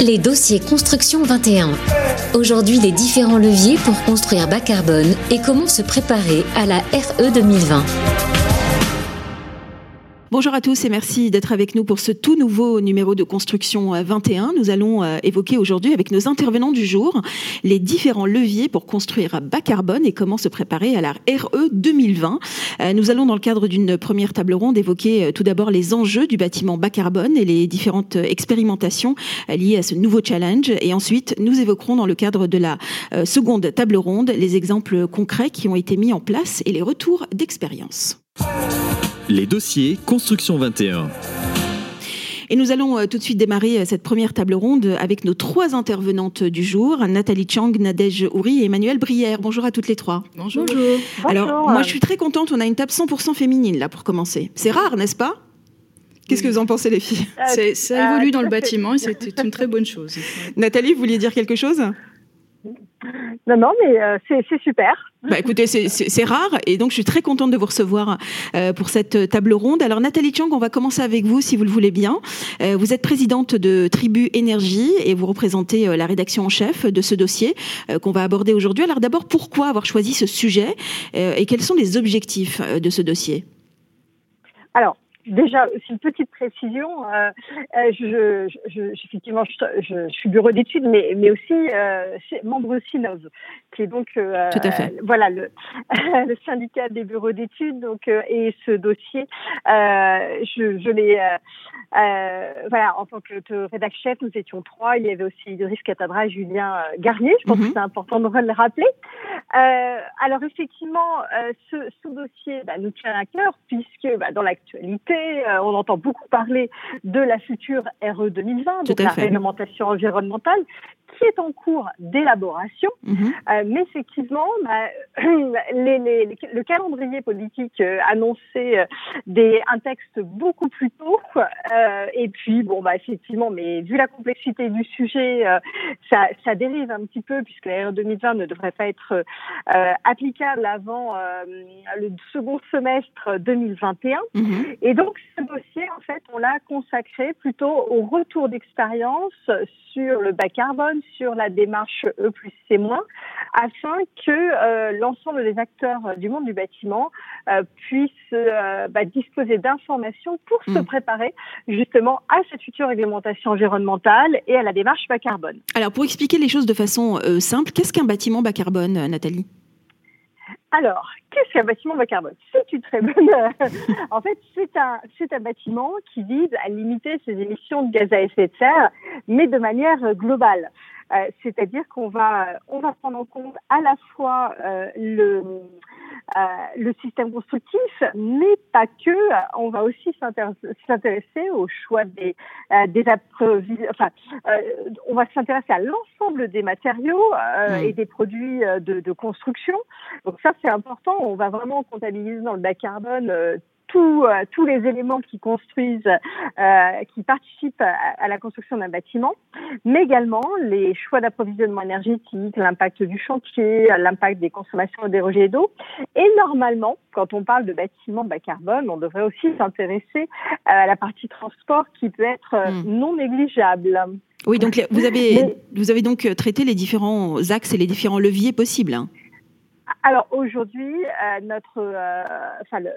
Les dossiers Construction 21. Aujourd'hui, les différents leviers pour construire bas carbone et comment se préparer à la RE 2020. Bonjour à tous et merci d'être avec nous pour ce tout nouveau numéro de Construction 21. Nous allons euh, évoquer aujourd'hui avec nos intervenants du jour les différents leviers pour construire bas carbone et comment se préparer à la RE 2020. Euh, nous allons dans le cadre d'une première table ronde évoquer euh, tout d'abord les enjeux du bâtiment bas carbone et les différentes expérimentations liées à ce nouveau challenge et ensuite nous évoquerons dans le cadre de la seconde table ronde les exemples concrets qui ont été mis en place et les retours d'expérience. Les dossiers Construction 21. Et nous allons euh, tout de suite démarrer euh, cette première table ronde avec nos trois intervenantes du jour, Nathalie Chang, Nadège Ouri et Emmanuel Brière. Bonjour à toutes les trois. Bonjour. Alors, moi je suis très contente, on a une table 100% féminine là pour commencer. C'est rare, n'est-ce pas? Qu'est-ce que vous en pensez les filles? Euh, Ça évolue dans le bâtiment et c'est une très bonne chose. Nathalie, vous vouliez dire quelque chose? Non, non, mais euh, c'est super. Bah, écoutez, c'est rare et donc je suis très contente de vous recevoir euh, pour cette table ronde. Alors Nathalie Chang, on va commencer avec vous si vous le voulez bien. Euh, vous êtes présidente de Tribu Énergie et vous représentez la rédaction en chef de ce dossier qu'on va aborder aujourd'hui. Alors d'abord, pourquoi avoir choisi ce sujet et quels sont les objectifs de ce dossier? Alors, Déjà, c'est une petite précision. Euh, euh je, je, effectivement, je, je, suis bureau d'études, mais, mais aussi euh, membre SINOV, qui est donc euh, Tout à fait. voilà le, le, syndicat des bureaux d'études. Donc, euh, et ce dossier, euh, je, je l'ai voilà en tant que rédacteur chef, nous étions trois. Il y avait aussi Idriss Catadra et Julien Garnier. Je pense que mhm. c'est important de le rappeler. alors effectivement, ce, ce dossier bah, nous tient à cœur puisque bah, dans l'actualité euh, on entend beaucoup parler de la future RE 2020, donc la réglementation environnementale, qui est en cours d'élaboration. Mhm. Euh, mais effectivement, bah, le calendrier politique euh, annonçait des, un texte beaucoup plus tôt. et puis, bon, bah, effectivement, mais vu la complexité du sujet, ça, dérive un petit peu puisque la RE 2020 ne devrait pas être applicable avant le second semestre 2021. Mhm. Et donc, donc, ce dossier, en fait, on l'a consacré plutôt au retour d'expérience sur le bas carbone, sur la démarche E plus C moins, afin que euh, l'ensemble des acteurs du monde du bâtiment euh, puissent euh, bah, disposer d'informations pour se mm. préparer justement à cette future réglementation environnementale et à la démarche bas carbone. Alors, pour expliquer les choses de façon simple, qu'est-ce qu'un bâtiment bas carbone, Nathalie? Alors, qu'est-ce qu'un bâtiment bas carbone? C'est une très bonne. en fait, c'est un, c'est un bâtiment qui vise à limiter ses émissions de gaz à effet de serre, mais de manière globale. Euh, c'est-à-dire qu'on va, on va prendre en compte à la fois euh, le, euh, le système constructif, mais pas que. On va aussi s'intéresser au choix des, des enfin, on va s'intéresser à l'ensemble des matériaux et des produits de, de construction. Donc ça, c'est important. On va vraiment comptabiliser dans le bas carbone euh, tous les éléments qui construisent, euh, qui participent à, la construction d'un bâtiment, mais également les choix d'approvisionnement énergétique, l'impact du chantier, l'impact des consommations des rejets d'eau. Et normalement, quand on parle de bâtiments bas carbone, on devrait aussi s'intéresser à la partie transport qui peut être hmm. non négligeable. Oui, donc vous avez, vous avez donc traité les différents axes et les différents leviers possibles. Alors aujourd'hui, euh, notre, euh,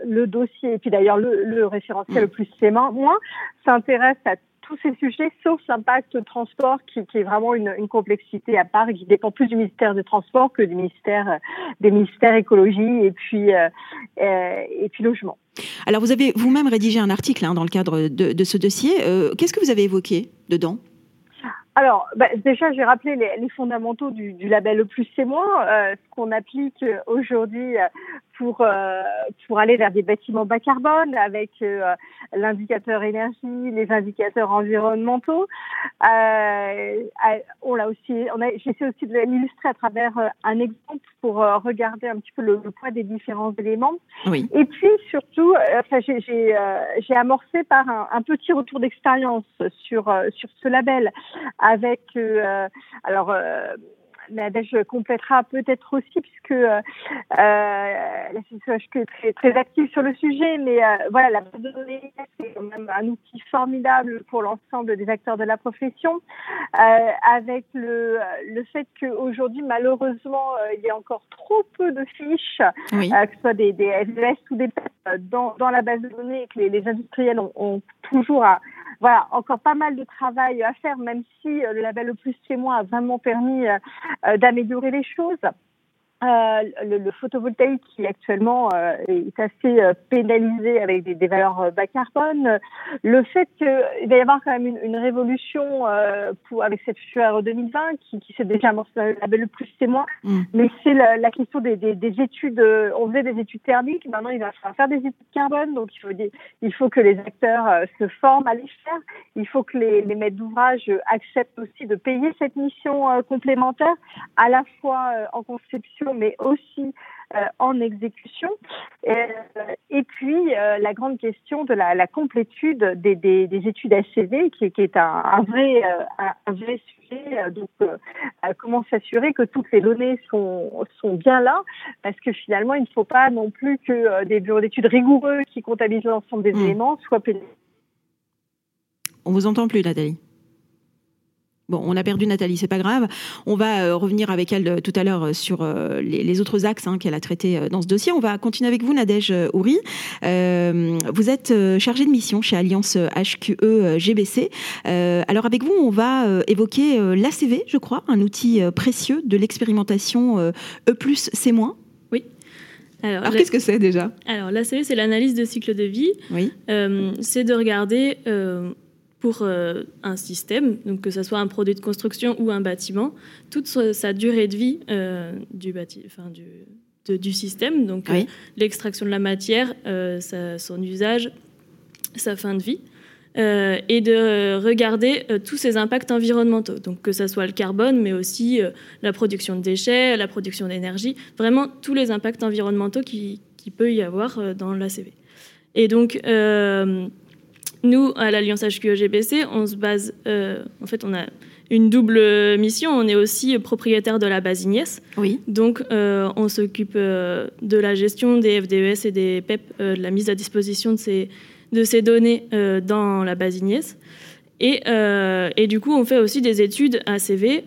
le, dossier et puis d'ailleurs le, le, référentiel le plus sément, moi, s'intéresse à tous ces sujets, sauf l'impact transport qui, est vraiment une, complexité à part qui dépend plus du ministère des Transports que du ministère des ministères écologie et puis euh, et puis logement. Alors vous avez vous-même rédigé un article hein, dans le cadre de ce dossier. Qu'est-ce que vous avez évoqué dedans? Alors, bah, déjà, j'ai rappelé les, les, fondamentaux du, du label le plus c'est moins, euh, ce qu'on applique aujourd'hui euh, pour euh, pour aller vers des bâtiments bas carbone avec euh, l'indicateur énergie, les indicateurs environnementaux. Euh, on l'a aussi, on a, j'essaie aussi de l'illustrer à travers un exemple pour regarder un petit peu le, poids des différents éléments. Oui. Et puis surtout, enfin, j'ai j'ai amorcé par un, un petit retour d'expérience sur sur ce label avec alors Nadège complétera peut-être aussi, puisque euh, la CCHQ est très, très active sur le sujet, mais voilà, la base de données, c'est quand même un outil formidable pour l'ensemble des acteurs de la profession, avec le, le fait qu'aujourd'hui, malheureusement, il y a encore trop peu de fiches, que ce soit des, des FDS ou des PEP dans, dans la base de données, et que les, les industriels ont, ont toujours à voilà, encore pas mal de travail à faire, même si le label Le Plus chez moi a vraiment permis euh, euh, d'améliorer les choses. Euh, le, le, photovoltaïque qui actuellement euh, est assez euh, pénalisé avec des, des, valeurs bas carbone, le fait qu'il va y avoir quand même une, une révolution pour, avec cette future 2020 qui, qui s'est déjà amorcée le plus c'est moi, mm. mais c'est la, la, question des, des, des, études, on faisait des études thermiques, maintenant il va falloir faire des études carbone, donc il faut, il faut que les acteurs se forment à les faire, il faut que les, les maîtres d'ouvrage acceptent aussi de payer cette mission complémentaire, à la fois en conception mais aussi euh, en exécution. Euh, et puis, euh, la grande question de la, la complétude des, des, des, études ACV, qui, qui est un, un vrai, un, vrai sujet. Donc, comment s'assurer que toutes les données sont, sont bien là Parce que finalement, il ne faut pas non plus que des bureaux d'études rigoureux qui comptabilisent l'ensemble des mmh. éléments soient pénalisés. On vous entend plus, Nathalie. Bon, on a perdu Nathalie, c'est pas grave. On va euh, revenir avec elle euh, tout à l'heure euh, sur les, autres axes hein, qu'elle a traités dans ce dossier. On va continuer avec vous, Nadège Ouri. vous êtes chargée de mission chez Alliance HQE GBC. alors avec vous, on va évoquer l'ACV, je crois, un outil précieux de l'expérimentation E+, C-. Oui. Alors, Alors qu'est-ce que c'est déjà? Alors l'ACV, c'est l'analyse de cycle de vie. Oui. c'est de regarder pour euh, un système, donc que ce soit un produit de construction ou un bâtiment, toute sa durée de vie euh, du, bâti, enfin, du, du système, donc euh, l'extraction de la matière, son usage, sa fin de vie, et de regarder tous ses impacts environnementaux, donc que ce soit le carbone, mais aussi la production de déchets, la production d'énergie, vraiment tous les impacts environnementaux qui, qui peut y avoir dans l'ACV. Et donc, nous, à l'Alliance HQE-GBC, on se base, euh, en fait, on a une double mission. On est aussi propriétaire de la base Ignace. Oui. Donc, euh, on s'occupe euh, de la gestion des FDES et des PEP, de la mise à disposition de ces, de ces données dans la base Ignace. Et, et, du coup, on fait aussi des études ACV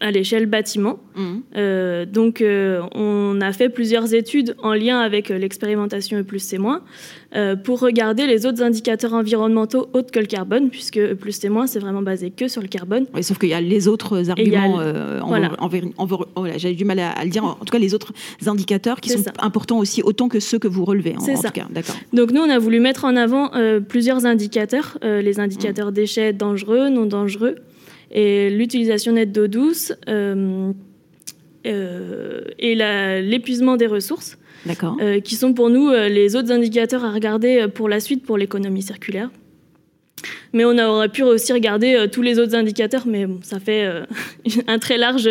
à l'échelle bâtiment. Mmh. Euh, donc, on a fait plusieurs études en lien avec l'expérimentation E plus C moins pour regarder les autres indicateurs environnementaux autres que le carbone, puisque plus C moins, c'est vraiment basé que sur le carbone. Oui, sauf qu'il y a les autres arguments, voilà. Oh j'avais du mal à, le dire, en tout cas les autres indicateurs qui sont importants aussi autant que ceux que vous relevez. C'est ça. Donc nous, on a voulu mettre en avant plusieurs indicateurs, les indicateurs déchets dangereux, non dangereux, et l'utilisation nette d'eau douce euh, euh, et l'épuisement des ressources, euh, qui sont pour nous les autres indicateurs à regarder pour la suite pour l'économie circulaire. Mais on aurait pu aussi regarder tous les autres indicateurs, mais ça fait un très large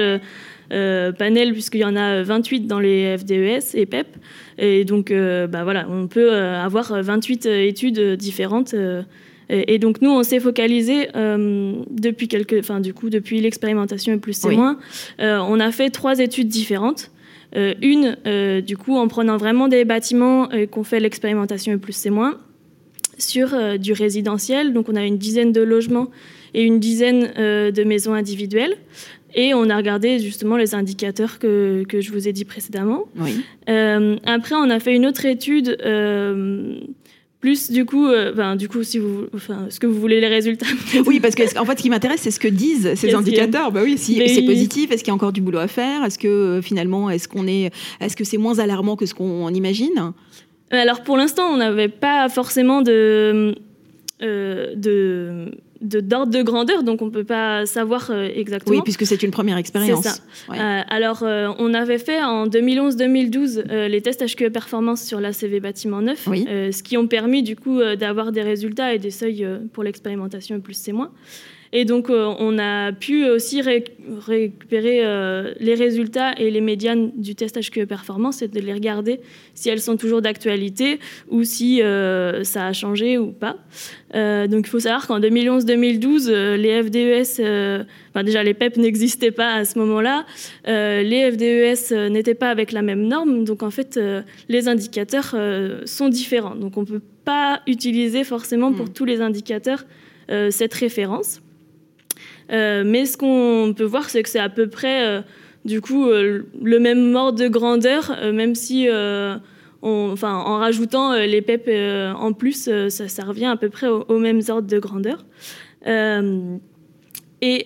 panel puisqu'il y en a 28 dans les FDES et PEP. Et donc, bah voilà, on peut avoir 28 études différentes et, donc nous, on s'est focalisé euh, depuis quelques, enfin du coup depuis l'expérimentation plus c'est moins, euh, on a fait trois études différentes. Euh, une, du coup, en prenant vraiment des bâtiments qu'on fait l'expérimentation plus c'est moins sur du résidentiel. Donc on a une dizaine de logements et une dizaine de maisons individuelles. Et on a regardé justement les indicateurs que, que je vous ai dit précédemment. Oui. après, on a fait une autre étude plus du coup, euh, du coup, si vous, enfin, ce que vous voulez les résultats. oui, parce que en fait, ce qui m'intéresse, c'est ce que disent ces indicateurs. Bah oui, si c'est positif, est-ce qu'il y a encore du boulot à faire? Est-ce que euh, finalement, est-ce qu'on est, est-ce que c'est moins alarmant que ce qu'on imagine? Alors pour l'instant, on n'avait pas forcément de euh, de d'ordre de, grandeur, donc on ne peut pas savoir euh, exactement. Oui, puisque c'est une première expérience. C'est ça. Euh, alors, euh, on avait fait en 2011-2012 les tests HQE performance sur l'ACV bâtiment neuf, ce qui ont permis du coup d'avoir des résultats et des seuils pour l'expérimentation plus c'est moins. Et donc, euh, on a pu aussi récupérer euh, les résultats et les médianes du test HQE performance et de les regarder si elles sont toujours d'actualité ou si euh, ça a changé ou pas. donc, il faut savoir qu'en 2011-2012, les FDES, enfin déjà les PEP n'existaient pas à ce moment-là, les FDES n'étaient pas avec la même norme, donc en fait, les indicateurs sont différents. Donc, on ne peut pas utiliser forcément pour hmm. tous les indicateurs cette référence. Euh, mais ce qu'on peut voir, c'est que c'est à peu près, euh, du coup, euh, le même ordre de grandeur, même si, enfin, en rajoutant les PEP en plus, ça, revient à peu près aux, mêmes ordres de grandeur. Et,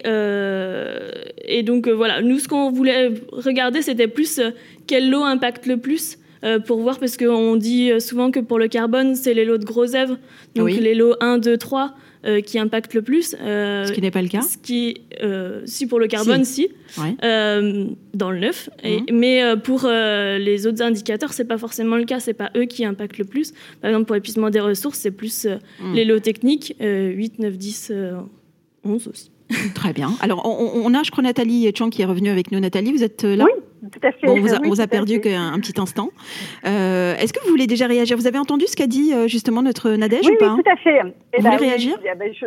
et, donc voilà, nous ce qu'on voulait regarder, c'était plus quel lot impacte le plus pour voir, parce qu'on dit souvent que pour le carbone, c'est les lots de gros œuvres, donc les lots 1, 2, 3. Euh, qui impacte le plus. Euh, ce qui n'est pas le cas. Ce qui, euh, si pour le carbone, si, dans le neuf. Et, mhm. mais pour les autres indicateurs, c'est pas forcément le cas. C'est pas eux qui impactent le plus. Par exemple, pour l'épuisement des ressources, c'est plus mhm. les lots techniques, 8, 9, 10, 11 aussi. Très bien. Alors, on, a, je crois, Nathalie Chang qui est revenue avec nous. Nathalie, vous êtes là? Oui, tout à fait. on vous a, perdu qu'un petit instant. Euh, est-ce que vous voulez déjà réagir? Vous avez entendu ce qu'a dit euh, justement notre Nadège ou pas? Oui, tout à fait. vous voulez bah réagir? eh ben, je...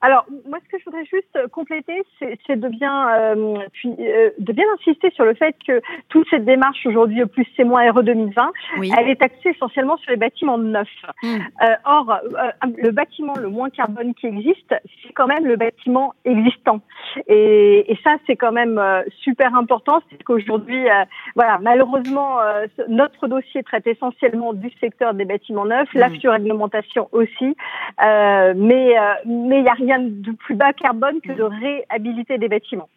Alors, moi, ce que je voudrais juste compléter, c'est de bien, euh, puis, de bien insister sur le fait que toute cette démarche aujourd'hui, plus c'est moins RE 2020, elle est axée essentiellement sur les bâtiments neufs. Hmm. or, le bâtiment le moins carbone qui existe, c'est quand même le bâtiment existant. Et, et ça, c'est quand même super important, c'est qu'aujourd'hui aujourd'hui, euh, voilà, malheureusement, euh, notre dossier traite essentiellement du secteur des bâtiments neufs, la mmh. surréglementation aussi, euh, mais mais il rien de plus bas carbone que de réhabiliter des bâtiments.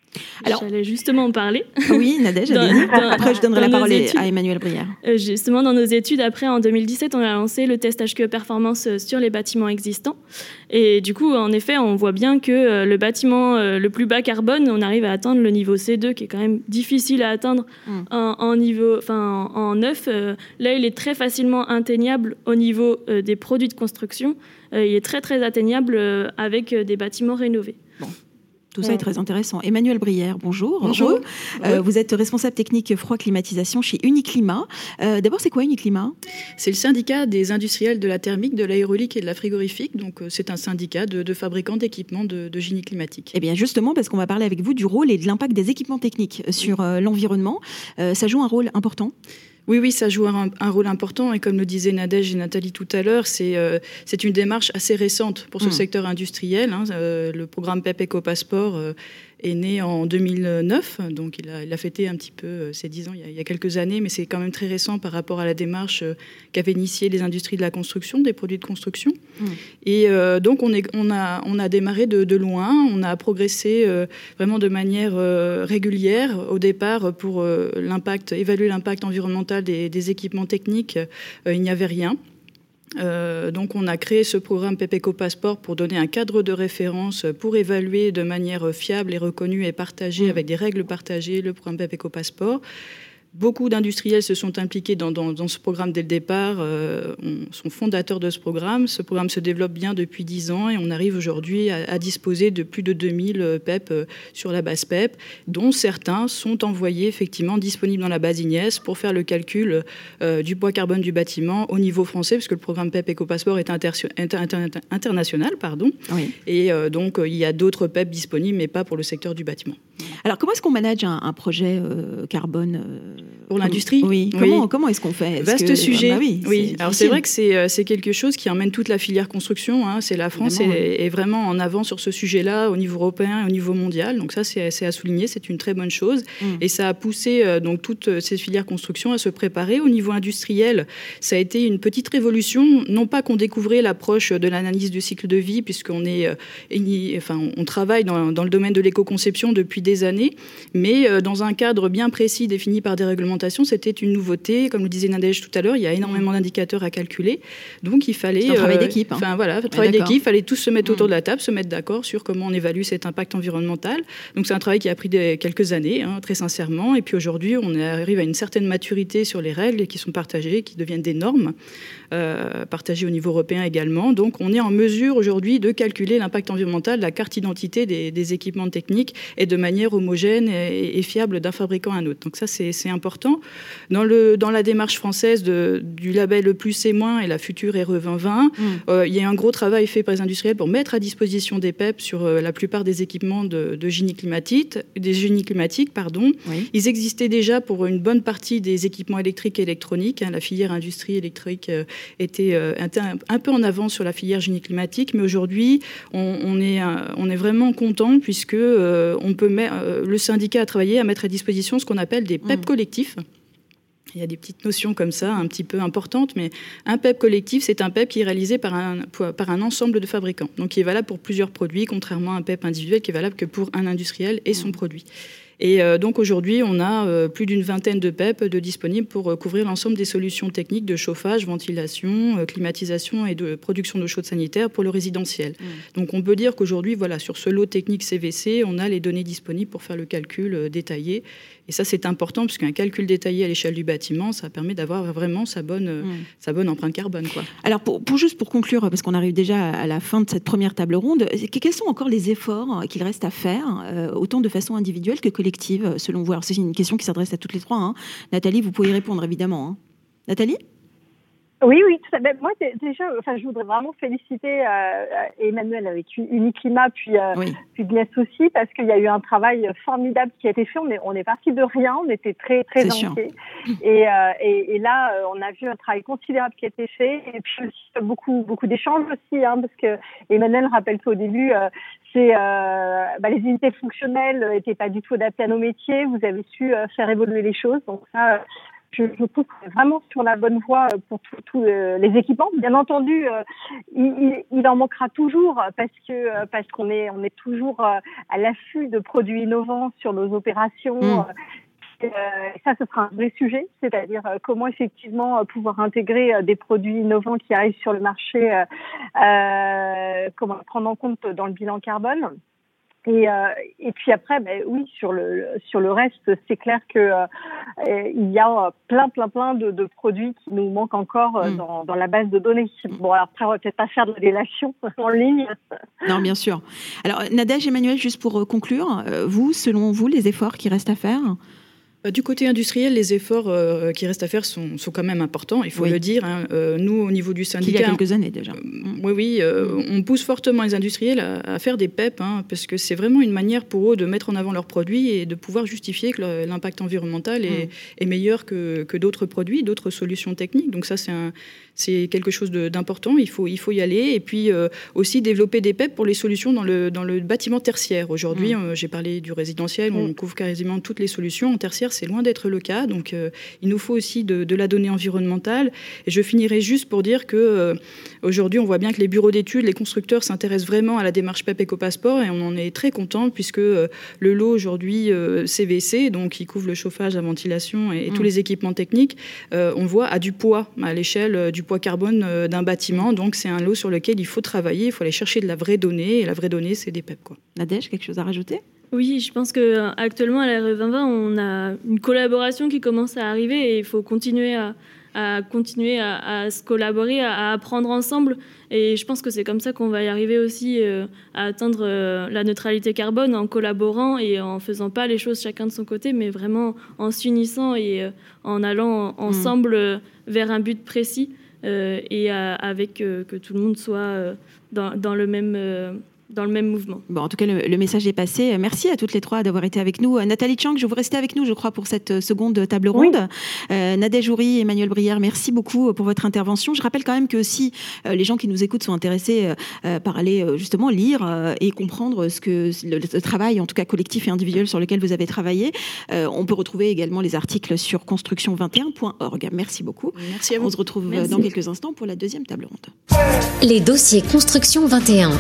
Alors, j'allais justement en parler. Oui, Nadège, après je donnerai la parole à Emmanuel Brière. justement, dans nos études, après, en 2017, on a lancé le test HQE performance sur les bâtiments existants. Et du coup, en effet, on voit bien que le bâtiment le plus bas carbone, on arrive à atteindre le niveau C2, qui est quand même difficile à atteindre Mm. en, niveau, enfin en, neuf. Euh, là, il est très facilement atteignable au niveau euh, des produits de construction. Euh, il est très très atteignable avec des bâtiments rénovés. Tout ça est très intéressant. Emmanuel Brière, bonjour. Bonjour. vous êtes responsable technique froid climatisation chez Uniclimat. D'abord, c'est quoi Uniclimat? C'est le syndicat des industriels de la thermique, de l'aérolique et de la frigorifique. Donc, c'est un syndicat de, fabricants d'équipements de, génie climatique. Eh bien, justement, parce qu'on va parler avec vous du rôle et de l'impact des équipements techniques sur l'environnement. ça joue un rôle important? Oui, oui, ça joue un, rôle important. Et comme le disaient Nadège et Nathalie tout à l'heure, c'est euh, une démarche assez récente pour ce hmm. secteur industriel. Hein. Euh, le programme PEP Eco Passport euh, est né en 2009, donc il a, il a fêté un petit peu euh, ses 10 ans il y, a, quelques années, mais c'est quand même très récent par rapport à la démarche euh, qu'avaient initiée les industries de la construction, des produits de construction. Mmh. Et euh, donc on, est, on, a, on a démarré de, loin, on a progressé vraiment de manière régulière. Au départ, pour l'impact, évaluer l'impact environnemental des, des équipements techniques, il n'y avait rien. Euh, donc on a créé ce programme PEPECO Passport pour donner un cadre de référence pour évaluer de manière fiable et reconnue et partagée mmh. avec des règles partagées le programme PEPECO Passport. Beaucoup d'industriels se sont impliqués dans, ce programme dès le départ, euh, sont fondateurs de ce programme. Ce programme se développe bien depuis 10 ans et on arrive aujourd'hui à, disposer de plus de 2000 PEP euh, sur la base PEP, dont certains sont envoyés effectivement disponibles dans la base IGNES pour faire le calcul euh, du poids carbone du bâtiment au niveau français, puisque le programme PEP EcoPassport est international. Pardon. Et euh, donc il y a d'autres PEP disponibles, mais pas pour le secteur du bâtiment. Alors comment est-ce qu'on manage un, projet carbone pour l'industrie Oui. Comment, comment est-ce qu'on fait? Vaste sujet. Ah bah oui. oui. Alors c'est vrai que euh, c'est quelque chose qui emmène toute la filière construction. Hein. C'est la France est, vraiment en avant sur ce sujet-là au niveau européen et au niveau mondial. Donc ça c'est à souligner, c'est une très bonne chose. Mm. Et ça a poussé euh, donc toutes euh, ces filières construction à se préparer. Au niveau industriel, ça a été une petite révolution. Non pas qu'on découvrait l'approche de l'analyse du cycle de vie, puisqu'on est, enfin on travaille dans, dans, le domaine de l'éco-conception depuis des années mais dans un cadre bien précis défini par des réglementations, c'était une nouveauté. Comme le disait Nadège tout à l'heure, il y a énormément d'indicateurs à calculer, donc il fallait... un travail d'équipe. Hein. Enfin voilà, un travail d'équipe, il fallait tous se mettre autour de la table, se mettre d'accord sur comment on évalue cet impact environnemental. Donc c'est un travail qui a pris des, quelques années, hein, très sincèrement, et puis aujourd'hui on arrive à une certaine maturité sur les règles qui sont partagées, qui deviennent des normes. Euh, partagées au niveau européen également. Donc on est en mesure aujourd'hui de calculer l'impact environnemental, la carte identité des, équipements techniques et de manière homogène et, fiable d'un fabricant à un autre. Donc ça c'est important. Dans, le, dans la démarche française de, du label le plus et moins et la future RE 2020, mm. euh, il y a un gros travail fait par les industriels pour mettre à disposition des PEP sur euh, la plupart des équipements de, génie climatique, des génies climatiques. Pardon. Ils existaient déjà pour une bonne partie des équipements électriques et électroniques. Hein. la filière industrie électrique était euh, un, peu en avance sur la filière génie climatique, mais aujourd'hui, on, est, euh, on est vraiment content puisque on peut le syndicat a travaillé à mettre à disposition ce qu'on appelle des PEP mmh. collectifs. Il y a des petites notions comme ça, un petit peu importantes, mais un PEP collectif, c'est un PEP qui est réalisé par un, par un ensemble de fabricants. Donc, qui est valable pour plusieurs produits, contrairement à un PEP individuel qui est valable que pour un industriel et son mmh. produit. Et euh, donc aujourd'hui, on a euh, plus d'une vingtaine de PEP de disponibles pour euh, couvrir l'ensemble des solutions techniques de chauffage, ventilation, climatisation et de production d'eau chaude sanitaire pour le résidentiel. Mmh. Donc on peut dire qu'aujourd'hui, voilà, sur ce lot technique CVC, on a les données disponibles pour faire le calcul détaillé et ça, c'est important, puisqu'un calcul détaillé à l'échelle du bâtiment, ça permet d'avoir vraiment sa bonne, mm. sa bonne empreinte carbone. Quoi. Alors, pour, juste pour conclure, parce qu'on arrive déjà à la fin de cette première table ronde, quels sont encore les efforts qu'il reste à faire, euh, autant de façon individuelle que collective, selon vous? Alors, c'est une question qui s'adresse à toutes les trois. Hein. Nathalie, vous pouvez y répondre, évidemment. Hein. Nathalie? Oui, oui, tout Moi, déjà, enfin, je voudrais vraiment féliciter euh, euh, Emmanuel avec Uniclimat, puis, euh, puis aussi, parce qu'il y a eu un travail formidable qui a été fait. On est, on est parti de rien, on était très, très inquiets. Et, euh, et, et, là, on a vu un travail considérable qui a été fait, et puis aussi beaucoup, beaucoup d'échanges aussi, hein, parce que Emmanuel rappelle qu'au début, c'est bah, les unités fonctionnelles n'étaient pas du tout adaptées à nos métiers. Vous avez su faire évoluer les choses, donc ça je, je trouve qu'on est vraiment sur la bonne voie euh, pour tous euh, les équipements. Bien entendu, euh, il, il, en manquera toujours parce que parce qu'on est on est toujours à l'affût de produits innovants sur nos opérations. Mm. ça, ce sera un vrai sujet, c'est-à-dire comment effectivement pouvoir intégrer des produits innovants qui arrivent sur le marché, comment prendre en compte dans le bilan carbone. Et, euh, et puis après, ben, oui, sur le sur le reste, c'est clair que euh, il y a plein plein plein de, de, produits qui nous manquent encore euh, mm. dans, dans, la base de données. Bon, alors après, on va peut-être pas faire de la délation en ligne. Non, bien sûr. Alors, Nadège, Emmanuel, juste pour conclure, vous, selon vous, les efforts qui restent à faire euh, du côté industriel, les efforts euh, qui restent à faire sont, sont, quand même importants, il faut le dire. Hein. Euh, nous, au niveau du syndicat... Il y a quelques années déjà. oui, oui, on pousse fortement les industriels à, faire des PEP, hein, parce que c'est vraiment une manière pour eux de mettre en avant leurs produits et de pouvoir justifier que l'impact environnemental est, est, meilleur que, que d'autres produits, d'autres solutions techniques. Donc ça, c'est quelque chose d'important. Il faut, il faut y aller. Et puis euh, aussi développer des PEP pour les solutions dans le, dans le bâtiment tertiaire. Aujourd'hui, mm. euh, j'ai parlé du résidentiel, on mm. couvre quasiment toutes les solutions. En tertiaire, c'est loin d'être le cas. Donc euh, il nous faut aussi de, de, la donnée environnementale. Et je finirai juste pour dire que aujourd'hui, on voit bien que les bureaux d'études, les constructeurs s'intéressent vraiment à la démarche PEP éco-passeport et on en est très content puisque le lot aujourd'hui CVC, donc qui couvre le chauffage, la ventilation et, tous mm. les équipements techniques, on voit à du poids à l'échelle du poids carbone euh, d'un bâtiment. Donc c'est un lot sur lequel il faut travailler, il faut aller chercher de la vraie donnée. Et la vraie donnée, c'est des PEP. Quoi. Nadège, quelque chose à rajouter? Oui, je pense que actuellement à la RE 2020, on a une collaboration qui commence à arriver et il faut continuer à, à continuer à, se collaborer, à, apprendre ensemble. Et je pense que c'est comme ça qu'on va y arriver aussi euh, à atteindre euh, la neutralité carbone en collaborant et en faisant pas les choses chacun de son côté, mais vraiment en s'unissant et euh, en allant mm. ensemble vers un but précis et avec que tout le monde soit dans, dans le même dans le même mouvement. Bon, en tout cas, le, message est passé. Merci à toutes les trois d'avoir été avec nous. Nathalie Chang, je vous rester avec nous, je crois, pour cette seconde table ronde. Oui. Euh, Nadège Joury, Emmanuel Brière, merci beaucoup pour votre intervention. Je rappelle quand même que si euh, les gens qui nous écoutent sont intéressés euh, par aller justement lire et comprendre ce que le, travail, en tout cas collectif et individuel, sur lequel vous avez travaillé, on peut retrouver également les articles sur construction21.org. Merci beaucoup. Merci à vous. On se retrouve dans quelques instants pour la deuxième table ronde. Les dossiers Construction 21.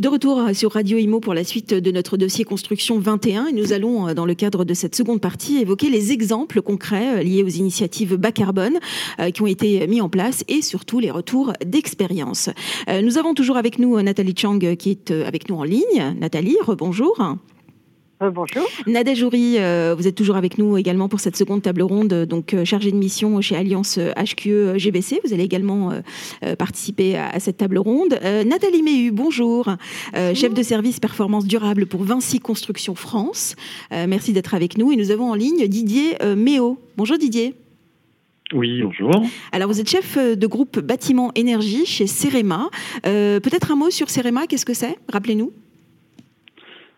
De retour sur Radio Imo pour la suite de notre dossier Construction 21 et nous allons, euh, dans le cadre de cette seconde partie, évoquer les exemples concrets euh, liés aux initiatives bas carbone euh, qui ont été mis en place et surtout les retours d'expérience. Nous avons toujours avec nous Nathalie Chang qui est avec nous en ligne. Nathalie, rebonjour. Euh, bonjour. Nadia Jouri, euh, vous êtes toujours avec nous également pour cette seconde table ronde, donc euh, chargée de mission chez Alliance HQE GBC. Vous allez également participer à, cette table ronde. Nathalie Méhu, bonjour, chef de service performance durable pour Vinci Construction France. merci d'être avec nous. Et nous avons en ligne Didier Méo. Bonjour Didier. Oui, bonjour. Alors, vous êtes chef de groupe bâtiment énergie chez Cerema. Peut-être un mot sur Cerema, qu'est-ce que c'est? Rappelez-nous.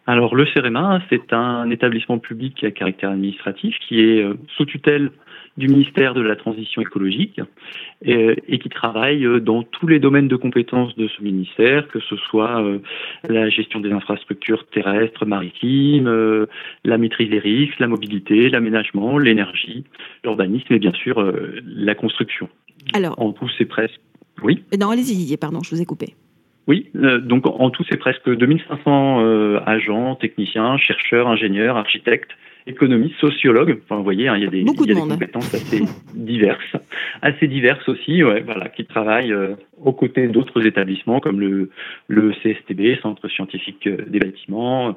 Alors le CEREMA, c'est un établissement public à caractère administratif qui est euh, sous tutelle du ministère de la Transition écologique et, qui travaille euh, dans tous les domaines de compétences de ce ministère, que ce soit euh, la gestion des infrastructures terrestres, maritimes, la maîtrise des risques, la mobilité, l'aménagement, l'énergie, l'urbanisme et bien sûr la construction. Alors, en tout, c'est presque. Oui. Non, allez-y, pardon, je vous ai coupé. Oui, euh, donc en tout, c'est presque 2500 euh, agents, techniciens, chercheurs, ingénieurs, architectes, économistes, sociologues. Enfin, vous voyez, hein, il y a des, Beaucoup de compétences assez diverses, assez diverses aussi, ouais, voilà, qui travaillent euh, aux côtés d'autres établissements comme le, le CSTB, Centre scientifique des bâtiments,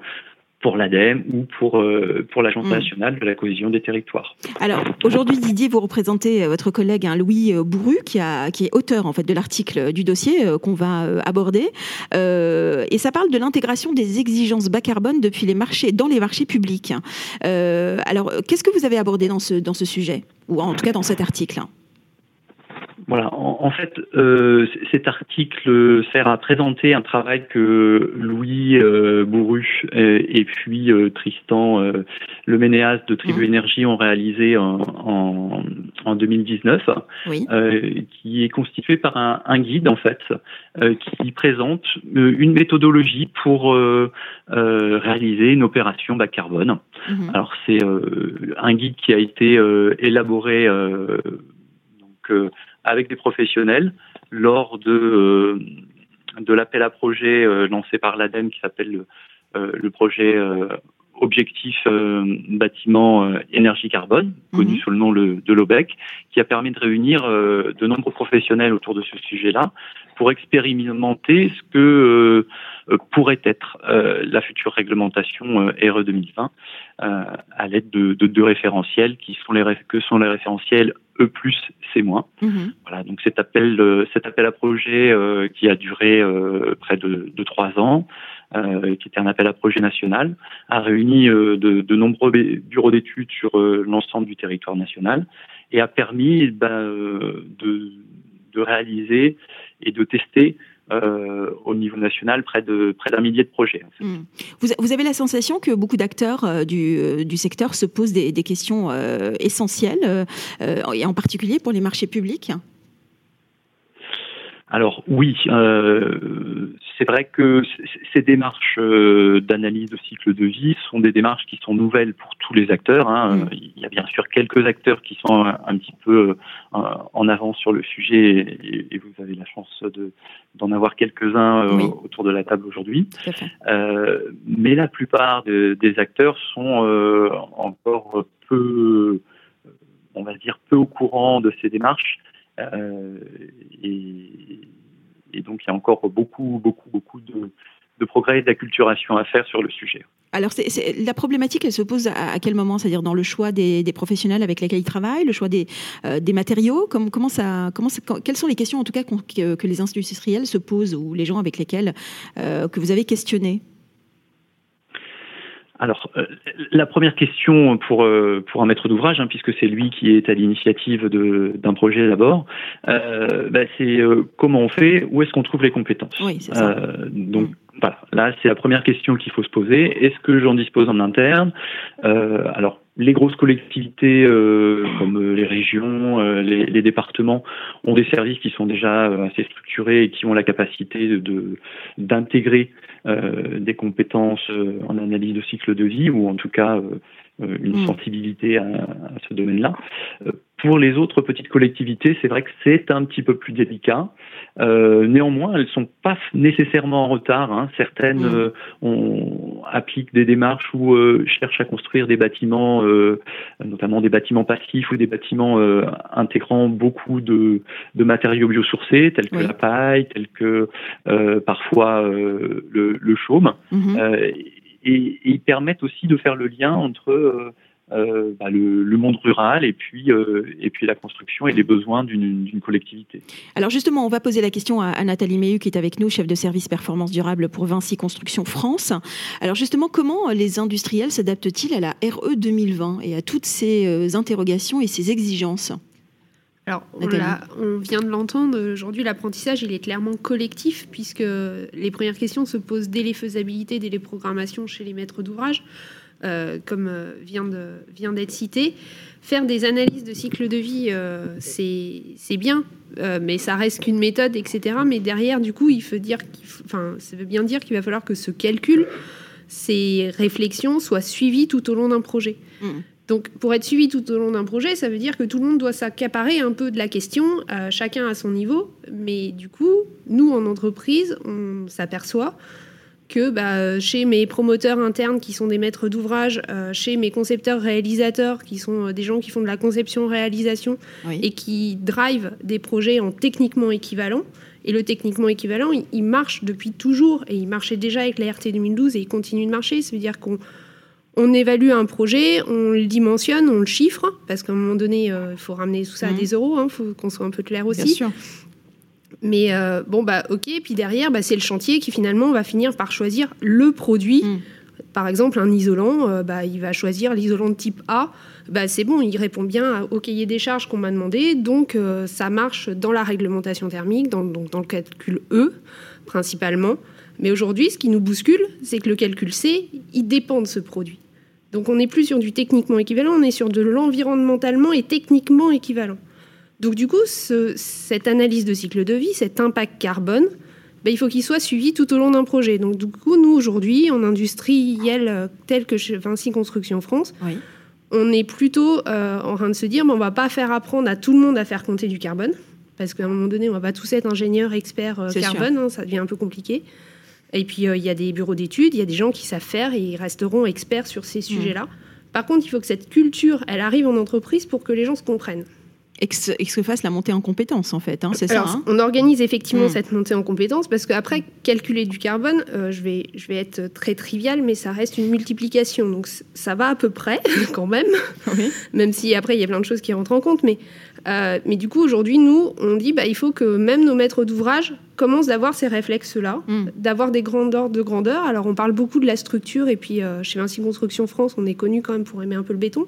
pour l'ADEME ou pour, euh, pour l'Agence mm. nationale de la cohésion des territoires. Alors aujourd'hui Didier, vous représentez euh, votre collègue hein, Louis euh, Bourru qui, a, qui est auteur en fait de l'article du dossier qu'on va aborder et ça parle de l'intégration des exigences bas carbone depuis les marchés dans les marchés publics. alors qu'est-ce que vous avez abordé dans ce, dans ce sujet? Ou en tout cas dans cet article? Voilà, en, fait, euh, cet article sert à présenter un travail que Louis euh, Bourru et, puis euh, Tristan euh, Le Ménéas de Tribu mmh. Énergie ont réalisé en, en, en 2019, qui est constitué par un, un guide en fait, qui présente une méthodologie pour réaliser une opération bas carbone. Mmh. Alors c'est un guide qui a été élaboré donc avec des professionnels lors de, euh, de l'appel à projet euh, lancé par l'ADEME qui s'appelle le, euh, le projet Objectif bâtiment énergie carbone, connu mhm. sous le nom de l'OBEC, qui a permis de réunir de nombreux professionnels autour de ce sujet-là pour expérimenter ce que pourrait être la future réglementation RE 2020 à l'aide de, deux référentiels qui sont les que sont les référentiels E plus C moins. Mhm. Voilà, donc cet appel, euh, cet appel à projet euh, qui a duré euh, près de, de, trois ans, qui était un appel à projet national, a réuni de, de, nombreux bureaux d'études sur l'ensemble du territoire national et a permis ben, de, de réaliser et de tester euh, au niveau national près de près d'un millier de projets. Hmm. Vous, avez la sensation que beaucoup d'acteurs euh, du, euh, du, secteur se posent des questions essentielles, et en particulier pour les marchés publics? Alors oui, euh, c'est vrai que ces démarches euh, d'analyse de cycle de vie sont des démarches qui sont nouvelles pour tous les acteurs. Hein. Mm. Il y a bien sûr quelques acteurs qui sont un, petit peu euh, en avance sur le sujet et, vous avez la chance d'en avoir quelques-uns autour de la table aujourd'hui. mais la plupart des acteurs sont encore peu, on va dire, peu au courant de ces démarches. Euh, et, donc il y a encore beaucoup, beaucoup, beaucoup de, progrès et d'acculturation à faire sur le sujet. Alors, la problématique, elle se pose à, quel moment? C'est-à-dire dans le choix des, professionnels avec lesquels ils travaillent, le choix des, euh, matériaux? Comment, ça, Quelles sont les questions, en tout cas, que, les industriels se posent ou les gens avec lesquels euh, que vous avez questionné alors, euh, la première question pour euh, pour un maître d'ouvrage, hein, puisque c'est lui qui est à l'initiative d'un projet d'abord, euh, bah, c'est comment on fait, où est-ce qu'on trouve les compétences. Oui, c'est ça. donc mm. voilà, là c'est la première question qu'il faut se poser. Est-ce que j'en dispose en interne Alors les grosses collectivités euh, comme les régions, euh, les, les, départements ont des services qui sont déjà euh, assez structurés et qui ont la capacité de d'intégrer des compétences en analyse de cycle de vie ou en tout cas une mmh. sensibilité à, ce domaine-là. Pour les autres petites collectivités, c'est vrai que c'est un petit peu plus délicat. Euh, néanmoins, elles sont pas nécessairement en retard. Hein. Certaines mmh. euh, on, appliquent des démarches ou euh, cherchent à construire des bâtiments, euh, notamment des bâtiments passifs ou des bâtiments euh, intégrant beaucoup de, de, matériaux biosourcés, tels que la paille, tels que parfois le, le, chaume. Mmh. Et, ils permettent aussi de faire le lien entre euh, bah, le, monde rural et puis, euh, et puis la construction et les besoins d'une collectivité. Alors justement, on va poser la question à, Nathalie Méhu qui est avec nous, chef de service performance durable pour Vinci Construction France. Alors justement, comment les industriels s'adaptent-ils à la RE 2020 et à toutes ces euh, interrogations et ces exigences? Alors, on, on, vient de l'entendre, aujourd'hui l'apprentissage il est clairement collectif puisque les premières questions se posent dès les faisabilités, dès les programmations chez les maîtres d'ouvrage. Euh, comme euh, vient d'être cité. Faire des analyses de cycle de vie, euh, c'est bien, mais ça reste qu'une méthode, etc. Mais derrière, du coup, il faut dire, enfin, ça veut bien dire qu'il va falloir que ce calcul, ces réflexions soient suivies tout au long d'un projet. Mmh. Donc, pour être suivi tout au long d'un projet, ça veut dire que tout le monde doit s'accaparer un peu de la question, chacun à son niveau. Mais du coup, nous, en entreprise, on s'aperçoit que bah, chez mes promoteurs internes qui sont des maîtres d'ouvrage, euh, chez mes concepteurs réalisateurs qui sont euh, des gens qui font de la conception-réalisation et qui drivent des projets en techniquement équivalent. Et le techniquement équivalent, il, marche depuis toujours et il marchait déjà avec la RT 2012 et il continue de marcher. Ça veut dire qu'on on évalue un projet, on le dimensionne, on le chiffre, parce qu'à un moment donné, euh, il faut ramener tout ça à mmh. des euros, il hein, faut qu'on soit un peu clair aussi. Bien sûr. Mais euh, bon, bah ok, puis derrière, bah, c'est le chantier qui finalement va finir par choisir le produit. Mm. Par exemple, un isolant, euh, bah, il va choisir l'isolant de type A. Bah, c'est bon, il répond bien au cahier des charges qu'on m'a demandé, donc ça marche dans la réglementation thermique, dans, dans le calcul E principalement. Mais aujourd'hui, ce qui nous bouscule, c'est que le calcul C, il dépend de ce produit. Donc on n'est plus sur du techniquement équivalent, on est sur de l'environnementalement et techniquement équivalent. Donc du coup, cette analyse de cycle de vie, cet impact carbone, ben, il faut qu'il soit suivi tout au long d'un projet. Donc du coup, nous aujourd'hui, en industriel euh, tel que chez Vinci Construction France, on est plutôt euh, en train de se dire, on on va pas faire apprendre à tout le monde à faire compter du carbone, parce qu'à un moment donné, on va pas tous être ingénieurs, experts euh, carbone, hein, ça devient un peu compliqué. Et puis il y a des bureaux d'études, il y a des gens qui savent faire et ils resteront experts sur ces mmh. sujets-là. Par contre, il faut que cette culture, elle arrive en entreprise pour que les gens se comprennent et que, se fasse la montée en compétences, en fait. Hein, c'est ça. Hein on organise effectivement hmm. cette montée en compétences parce qu'après, calculer du carbone, euh, je, vais, je vais être très trivial, mais ça reste une multiplication. Donc ça va à peu près, quand même. Même si après, il y a plein de choses qui rentrent en compte. Mais, euh, mais du coup, aujourd'hui, nous, on dit bah, il faut que même nos maîtres d'ouvrage commencent d'avoir ces réflexes-là, hmm. d'avoir des grandeurs de grandeur. Alors, on parle beaucoup de la structure, et puis euh, chez Vinci Construction France, on est connu quand même pour aimer un peu le béton.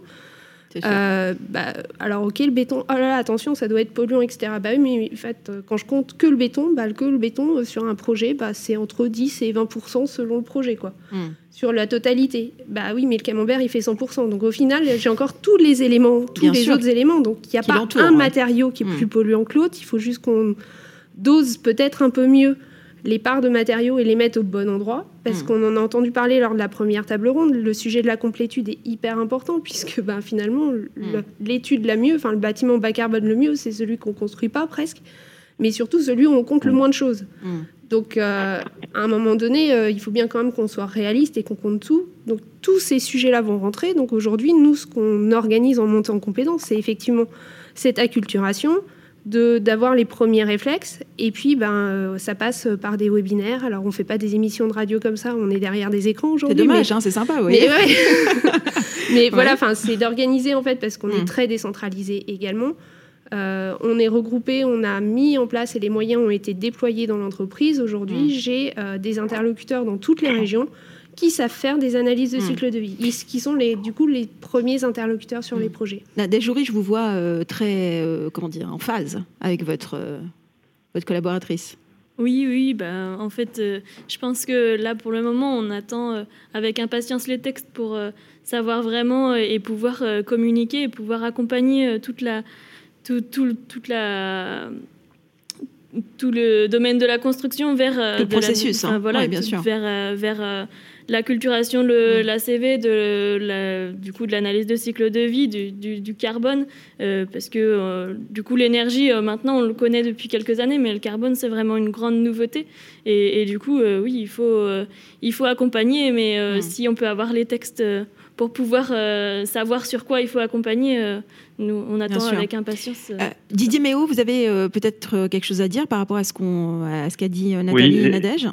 Euh, bah, alors ok, le béton, oh là là, attention, ça doit être polluant, etc. Bah oui, mais en fait, euh, quand je compte que le béton, bah, que le béton euh, sur un projet, bah, c'est entre 10 et 20% selon le projet, quoi. Hmm. Sur la totalité. Bah oui, mais le camembert, il fait 100%. Donc au final, j'ai encore tous les éléments, tous les autres éléments. Donc il n'y a pas un matériau qui est hmm. plus polluant que l'autre. Il faut juste qu'on dose peut-être un peu mieux les parts de matériaux et les mettre au bon endroit. Parce hmm. qu'on en a entendu parler lors de la première table ronde. Le sujet de la complétude est hyper important, puisque ben, finalement, hmm. l'étude la mieux, enfin le bâtiment bas carbone le mieux, c'est celui qu'on construit pas presque, mais surtout celui où on compte le hmm. moins de choses. Donc, euh, à un moment donné, euh, il faut bien quand même qu'on soit réaliste et qu'on compte tout. Donc, tous ces sujets-là vont rentrer. Donc, aujourd'hui, nous, ce qu'on organise en montant en compétence, c'est effectivement cette acculturation, d'avoir les premiers réflexes. Et puis, ben, euh, ça passe par des webinaires. Alors, on ne fait pas des émissions de radio comme ça, on est derrière des écrans aujourd'hui. C'est dommage, hein, c'est sympa, oui. Mais, voilà, c'est d'organiser en fait, parce qu'on est mm. très décentralisé également. Euh, on est regroupé, on a mis en place et les moyens ont été déployés dans l'entreprise. Aujourd'hui, mm. j'ai euh, des interlocuteurs dans toutes les régions qui savent faire des analyses de hmm. cycle de vie, qui sont les, du coup les premiers interlocuteurs sur les hmm. projets. Dès jours, je vous vois euh, très, euh, comment dire, en phase avec votre, euh, votre collaboratrice. Oui, oui, ben, en fait, je pense que là, pour le moment, on attend avec impatience les textes pour savoir vraiment et pouvoir communiquer et pouvoir accompagner toute la, tout, toute la, tout le domaine de la construction vers le processus, hein. voilà, bien sûr. vers, vers la culturation de l'ACV, de du coup de l'analyse de cycle de vie, du, carbone, parce que du coup l'énergie, maintenant on le connaît depuis quelques années, mais le carbone c'est vraiment une grande nouveauté. Et, du coup, oui, il faut, il faut accompagner, mais si on peut avoir les textes pour pouvoir savoir sur quoi il faut accompagner, nous, on attend avec impatience. Didier Méo, vous avez peut-être quelque chose à dire par rapport à ce qu'a dit Nathalie et Nadège?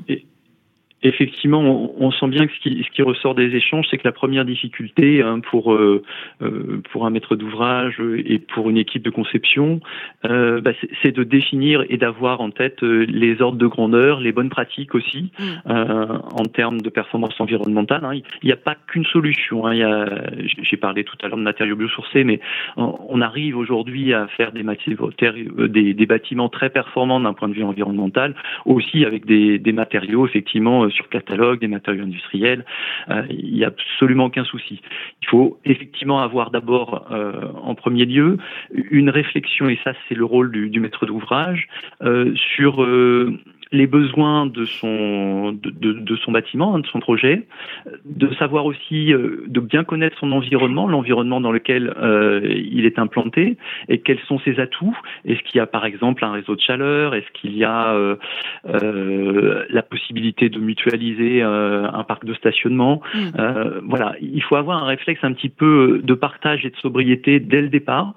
Effectivement, on, sent bien que ce qui, ce qui ressort des échanges, c'est que la première difficulté hein, pour euh, euh, pour un maître d'ouvrage et pour une équipe de conception, euh, bah, c'est de définir et d'avoir en tête les ordres de grandeur, les bonnes pratiques aussi mmh. en termes de performance environnementale. Hein. Il n'y a pas qu'une solution. Hein. J'ai parlé tout à l'heure de matériaux biosourcés, mais on arrive aujourd'hui à faire des, des, des, bâtiments très performants d'un point de vue environnemental, aussi avec des, des matériaux effectivement sur catalogue, des matériaux industriels. Euh, il n'y a absolument aucun souci. Il faut effectivement avoir d'abord, euh, en premier lieu, une réflexion, et ça c'est le rôle du, maître d'ouvrage, euh, sur les besoins de son, de, de, son bâtiment, hein, de son projet, de savoir aussi, euh, de bien connaître son environnement, l'environnement dans lequel euh, il est implanté, et quels sont ses atouts. Est-ce qu'il y a par exemple un réseau de chaleur? Est-ce qu'il y a euh, euh la possibilité de mutualiser un parc de stationnement? Mmh. Voilà, il faut avoir un réflexe un petit peu de partage et de sobriété dès le départ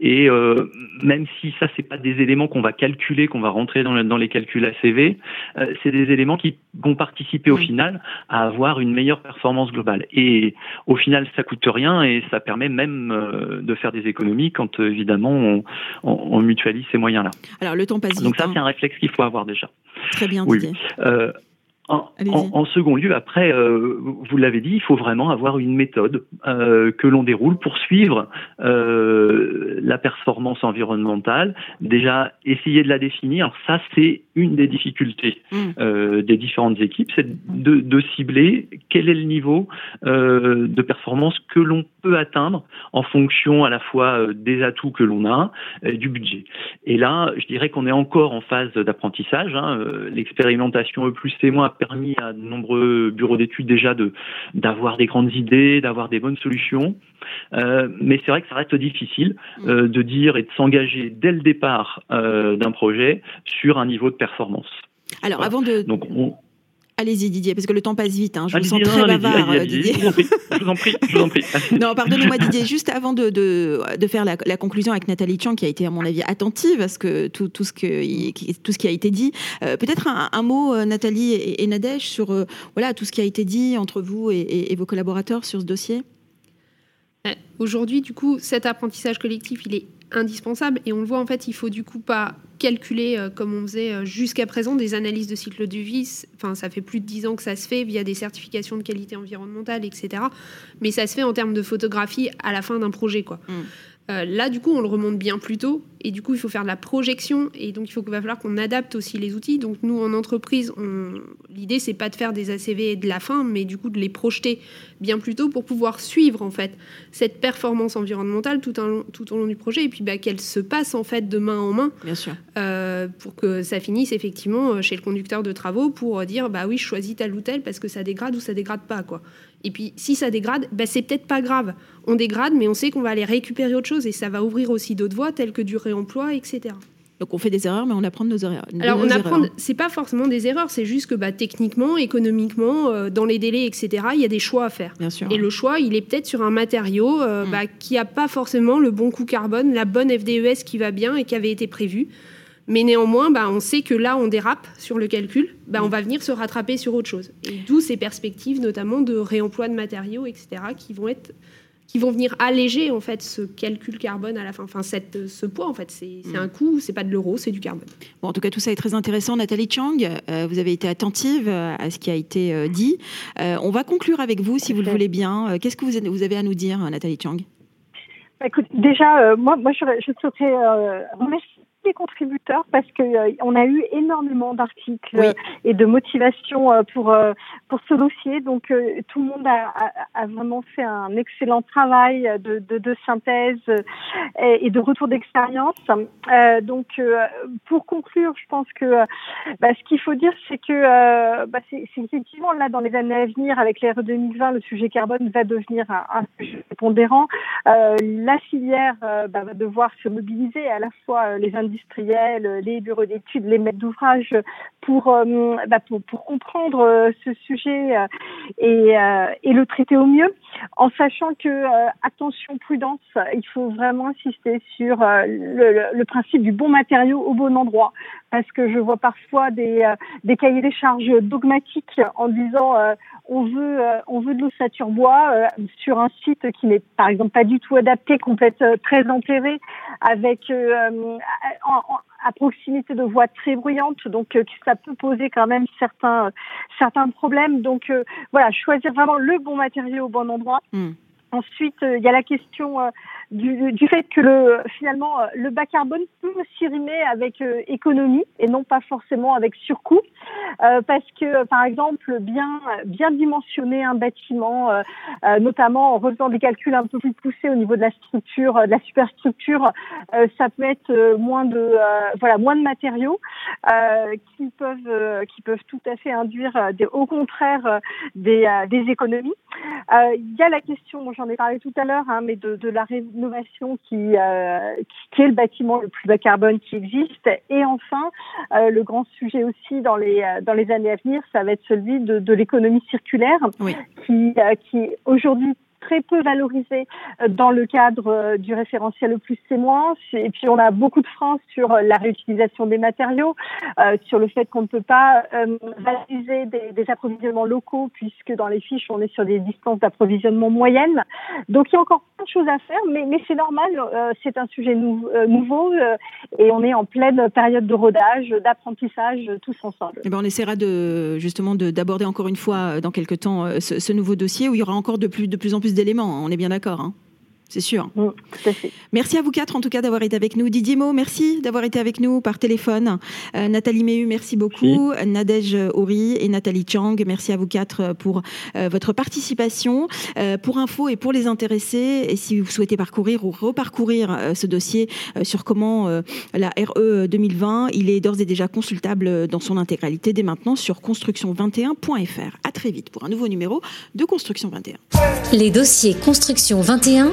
et euh, même si ça, c'est pas des éléments qu'on va calculer, qu'on va rentrer dans, dans les calculs ACV, euh, c'est des éléments qui vont participer au final à avoir une meilleure performance globale. Et au final, ça coûte rien et ça permet même euh, de faire des économies quand évidemment on, on, mutualise ces moyens-là. Alors le temps passe vite. Donc ça, hein. c'est un réflexe qu'il faut avoir déjà. Très bien, Didier. Euh, en, second lieu, après, euh, vous l'avez dit, il faut vraiment avoir une méthode euh, que l'on déroule pour suivre euh, la performance environnementale. Déjà, essayer de la définir, ça c'est une des difficultés mmh. des différentes équipes, c'est de, de, cibler quel est le niveau de performance que l'on peut atteindre en fonction à la fois des atouts que l'on a et du budget. Et là, je dirais qu'on est encore en phase d'apprentissage. Hein, L'expérimentation E plus C moins permis à de nombreux bureaux d'études déjà de d'avoir des grandes idées, d'avoir des bonnes solutions. Euh, mais c'est vrai que ça reste difficile mm. euh, de dire et de s'engager dès le départ euh, d'un projet sur un niveau de performance. Alors, avant de. Donc, on, Allez-y Didier, parce que le temps passe vite. Hein. Je vous sens très bavard, Didier. Je vous en prie, je vous en prie. non, pardonnez-moi Didier, juste avant de, de, de faire la, la, conclusion avec Nathalie Chang, qui a été à mon avis attentive à ce que, tout, tout, ce, que, tout ce qui a été dit. Euh, peut-être un, un, mot, euh, Nathalie et, et Nadège, sur euh, voilà, tout ce qui a été dit entre vous et, et, et vos collaborateurs sur ce dossier? Aujourd'hui, du coup, cet apprentissage collectif, il est indispensable. Et on le voit, en fait, il faut du coup pas calculer, euh, comme on faisait euh, jusqu'à présent, des analyses de cycle de vie. Enfin, ça fait plus de dix ans que ça se fait via des certifications de qualité environnementale, etc. Mais ça se fait en termes de photographie à la fin d'un projet, quoi. Mm. Euh, là, du coup, on le remonte bien plus tôt. Et du coup, il faut faire de la projection. Et donc, il faut, va falloir qu'on adapte aussi les outils. Donc, nous, en entreprise, l'idée, c'est pas de faire des ACV de la fin, mais du coup, de les projeter bien plus tôt pour pouvoir suivre, en fait, cette performance environnementale tout, tout au long du projet. Et puis, bah, qu'elle se passe, en fait, de main en main. Bien sûr. Euh, pour que ça finisse, effectivement, chez le conducteur de travaux pour dire, bah oui, je choisis tel ou tel parce que ça dégrade ou ça dégrade pas, quoi. Et puis, si ça dégrade, bah, c'est peut-être pas grave. On dégrade, mais on sait qu'on va aller récupérer autre chose et ça va ouvrir aussi d'autres voies, telles que du réemploi, etc. Donc on fait des erreurs, mais on apprend de nos erreurs. Alors on apprend, c'est pas forcément des erreurs, c'est juste que bah, techniquement, économiquement, euh, dans les délais, etc., il y a des choix à faire. Bien sûr. Et le choix, il est peut-être sur un matériau euh, mm. bah, qui n'a pas forcément le bon coût carbone, la bonne FDES qui va bien et qui avait été prévue. Mais néanmoins, bah, on sait que là, on dérape sur le calcul, bah, on va venir se rattraper sur autre chose. Et d'où ces perspectives, notamment de réemploi de matériaux, etc., qui vont être qui vont venir alléger en fait ce calcul carbone à la fin. Enfin, cette, ce poids en fait, c'est mm. un coût, c'est pas de l'euro, c'est du carbone. Bon, en tout cas, tout ça est très intéressant. Nathalie Chang, euh, vous avez été attentive euh, à ce qui a été euh, dit. on va conclure avec vous, si vous le voulez bien. Qu'est-ce que vous, avez à nous dire, Nathalie Chang? Écoute, déjà, moi, moi, je, je souhaiterais remercier les contributeurs parce que on a eu énormément d'articles et de motivations pour pour ce dossier. Donc tout le monde a, a, vraiment fait un excellent travail de, de, de synthèse et, et, de retour d'expérience. donc pour conclure, je pense que bah, ce qu'il faut dire, c'est que bah, c'est effectivement là dans les années à venir avec l'ère 2020, le sujet carbone va devenir un, un sujet pondérant. Euh, la filière euh, bah, va devoir se mobiliser, à la fois euh, les industriels, les bureaux d'études, les maîtres d'ouvrage, pour, bah, pour, comprendre ce sujet et, le traiter au mieux, en sachant que attention prudence, il faut vraiment insister sur le, principe du bon matériau au bon endroit, parce que je vois parfois des, des cahiers des charges dogmatiques en disant on veut on veut de l'ossature bois sur un site qui n'est par exemple pas du tout adapté, complète euh, très enterré, avec euh, à proximité de voies très bruyantes, donc euh, ça peut poser quand même certains certains problèmes. Donc voilà, choisir vraiment le bon matériau au bon endroit. Hmm. Ensuite, il y a la question du, du, fait que le, finalement euh, le bas carbone peut aussi rimer avec euh, économie et non pas forcément avec surcoût, euh, parce que par exemple bien bien dimensionner un bâtiment, notamment en faisant des calculs un peu plus poussés au niveau de la structure, de la superstructure, ça peut être moins de voilà moins de matériaux qui peuvent qui peuvent tout à fait induire au contraire des, des économies. Il y a la question, j'en ai parlé tout à l'heure, hein, mais de, de la innovation qui, euh, qui, est le bâtiment le plus bas carbone qui existe. Et enfin, euh, le grand sujet aussi dans les, euh, dans les années à venir, ça va être celui de, de l'économie circulaire, qui, qui aujourd'hui très peu valorisé euh, dans le cadre euh, du référentiel le plus c'est moins. Et puis on a beaucoup de freins sur euh, la réutilisation des matériaux, sur le fait qu'on ne peut pas valoriser des, des, approvisionnements locaux puisque dans les fiches on est sur des distances d'approvisionnement moyennes. Donc il y a encore plein de choses à faire, mais, mais c'est normal, c'est un sujet nouveau et on est en pleine période de rodage, d'apprentissage tous ensemble. Et eh ben on essaiera de justement d'aborder encore une fois dans quelques temps ce, ce, nouveau dossier où il y aura encore de plus, de plus en plus d'éléments, on est bien d'accord. Hein c'est sûr. Mm, merci à vous quatre, en tout cas, d'avoir été avec nous. Didier Mo, merci d'avoir été avec nous par téléphone. Euh, Nathalie Mehu, merci beaucoup. Nadège Ori et Nathalie Chang, merci à vous quatre pour euh, votre participation. Euh, pour info et pour les intéressés, et si vous souhaitez parcourir ou reparcourir ce dossier sur comment la RE 2020, il est d'ores et déjà consultable dans son intégralité dès maintenant sur construction21.fr. À très vite pour un nouveau numéro de Construction 21. Les dossiers Construction 21